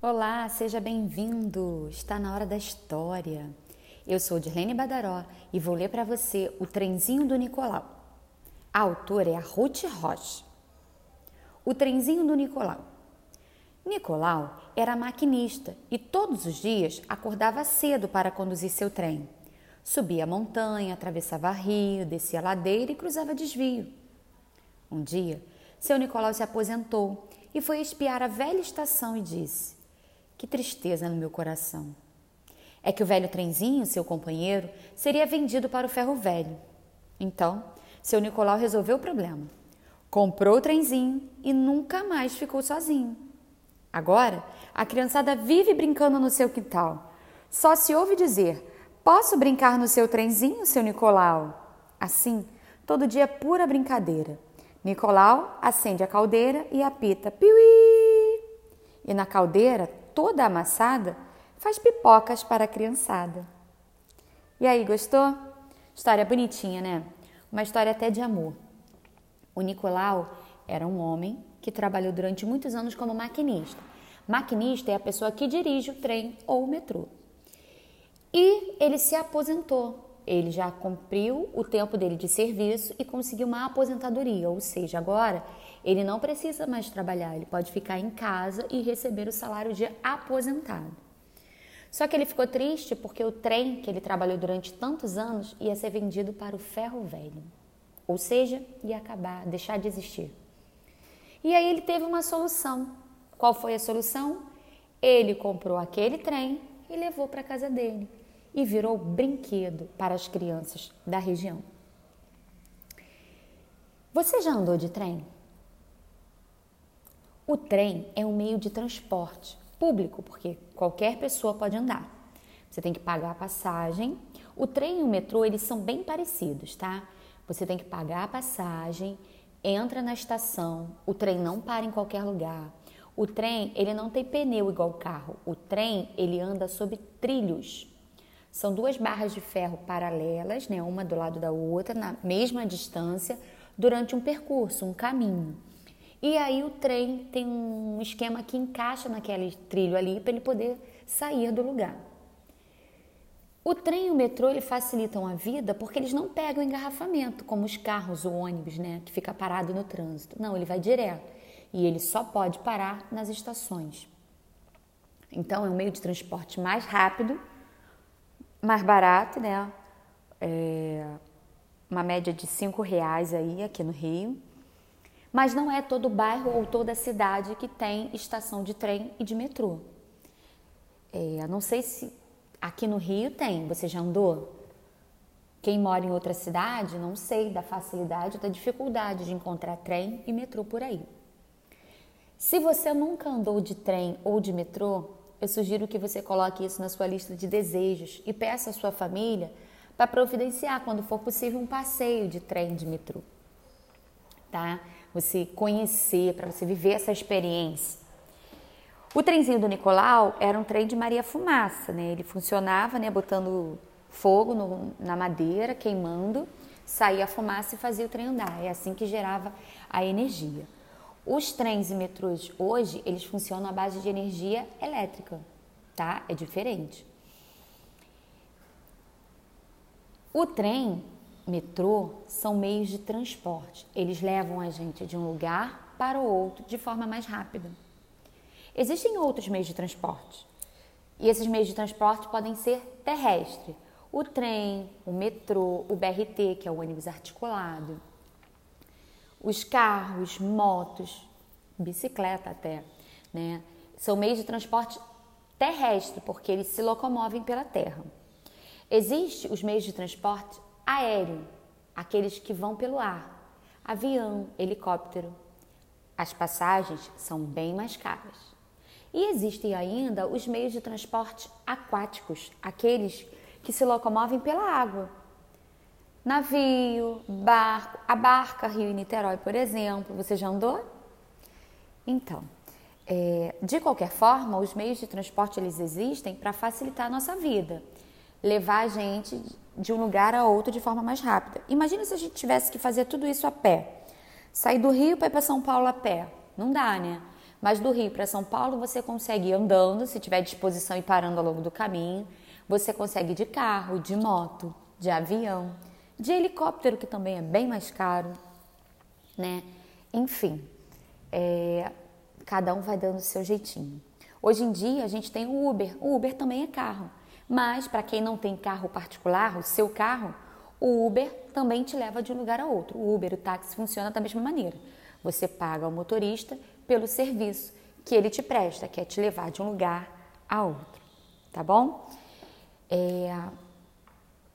Olá, seja bem-vindo! Está na hora da história. Eu sou Dirlene Badaró e vou ler para você O Trenzinho do Nicolau. A autora é a Ruth Rocha. O Trenzinho do Nicolau. Nicolau era maquinista e todos os dias acordava cedo para conduzir seu trem. Subia a montanha, atravessava rio, descia a ladeira e cruzava desvio. Um dia, seu Nicolau se aposentou e foi espiar a velha estação e disse: que tristeza no meu coração. É que o velho trenzinho, seu companheiro, seria vendido para o ferro velho. Então, seu Nicolau resolveu o problema. Comprou o trenzinho e nunca mais ficou sozinho. Agora, a criançada vive brincando no seu quintal. Só se ouve dizer: Posso brincar no seu trenzinho, seu Nicolau? Assim, todo dia é pura brincadeira. Nicolau acende a caldeira e apita: Piuí! E na caldeira toda amassada, faz pipocas para a criançada. E aí, gostou? História bonitinha, né? Uma história até de amor. O Nicolau era um homem que trabalhou durante muitos anos como maquinista. Maquinista é a pessoa que dirige o trem ou o metrô. E ele se aposentou. Ele já cumpriu o tempo dele de serviço e conseguiu uma aposentadoria, ou seja, agora ele não precisa mais trabalhar, ele pode ficar em casa e receber o salário de aposentado. Só que ele ficou triste porque o trem que ele trabalhou durante tantos anos ia ser vendido para o ferro velho. Ou seja, ia acabar, deixar de existir. E aí ele teve uma solução. Qual foi a solução? Ele comprou aquele trem e levou para a casa dele e virou brinquedo para as crianças da região. Você já andou de trem? O trem é um meio de transporte público, porque qualquer pessoa pode andar. Você tem que pagar a passagem. O trem e o metrô, eles são bem parecidos, tá? Você tem que pagar a passagem, entra na estação, o trem não para em qualquer lugar. O trem, ele não tem pneu igual o carro. O trem, ele anda sobre trilhos. São duas barras de ferro paralelas, né, uma do lado da outra, na mesma distância, durante um percurso, um caminho. E aí o trem tem um esquema que encaixa naquele trilho ali para ele poder sair do lugar. O trem e o metrô ele facilitam a vida porque eles não pegam engarrafamento, como os carros ou ônibus, né, que fica parado no trânsito. Não, ele vai direto e ele só pode parar nas estações. Então é um meio de transporte mais rápido, mais barato, né? É uma média de cinco reais aí aqui no Rio mas não é todo bairro ou toda cidade que tem estação de trem e de metrô. É, não sei se aqui no Rio tem, você já andou? Quem mora em outra cidade, não sei da facilidade ou da dificuldade de encontrar trem e metrô por aí. Se você nunca andou de trem ou de metrô, eu sugiro que você coloque isso na sua lista de desejos e peça à sua família para providenciar, quando for possível, um passeio de trem de metrô. Tá? Você conhecer, para você viver essa experiência. O trenzinho do Nicolau era um trem de Maria Fumaça, né? Ele funcionava, né, botando fogo no, na madeira, queimando, saía a fumaça e fazia o trem andar. É assim que gerava a energia. Os trens e metrôs hoje, eles funcionam à base de energia elétrica, tá? É diferente. O trem metrô são meios de transporte. Eles levam a gente de um lugar para o outro de forma mais rápida. Existem outros meios de transporte. E esses meios de transporte podem ser terrestres. O trem, o metrô, o BRT, que é o ônibus articulado, os carros, motos, bicicleta até, né? São meios de transporte terrestre, porque eles se locomovem pela terra. Existem os meios de transporte Aéreo, aqueles que vão pelo ar. Avião, helicóptero. As passagens são bem mais caras. E existem ainda os meios de transporte aquáticos, aqueles que se locomovem pela água. Navio, barco, a barca Rio e Niterói, por exemplo. Você já andou? Então, é, de qualquer forma, os meios de transporte eles existem para facilitar a nossa vida levar a gente de um lugar a outro de forma mais rápida. Imagina se a gente tivesse que fazer tudo isso a pé. Sair do Rio para ir para São Paulo a pé. Não dá, né? Mas do Rio para São Paulo você consegue ir andando, se tiver disposição e parando ao longo do caminho. Você consegue de carro, de moto, de avião, de helicóptero, que também é bem mais caro, né? Enfim, é, cada um vai dando o seu jeitinho. Hoje em dia a gente tem o Uber. O Uber também é carro. Mas para quem não tem carro particular, o seu carro, o Uber também te leva de um lugar a outro. O Uber, o táxi funciona da mesma maneira. Você paga ao motorista pelo serviço que ele te presta, que é te levar de um lugar a outro, tá bom? É,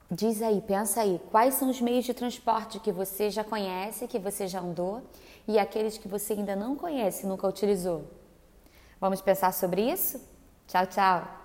diz aí, pensa aí, quais são os meios de transporte que você já conhece, que você já andou e aqueles que você ainda não conhece, nunca utilizou? Vamos pensar sobre isso? Tchau, tchau!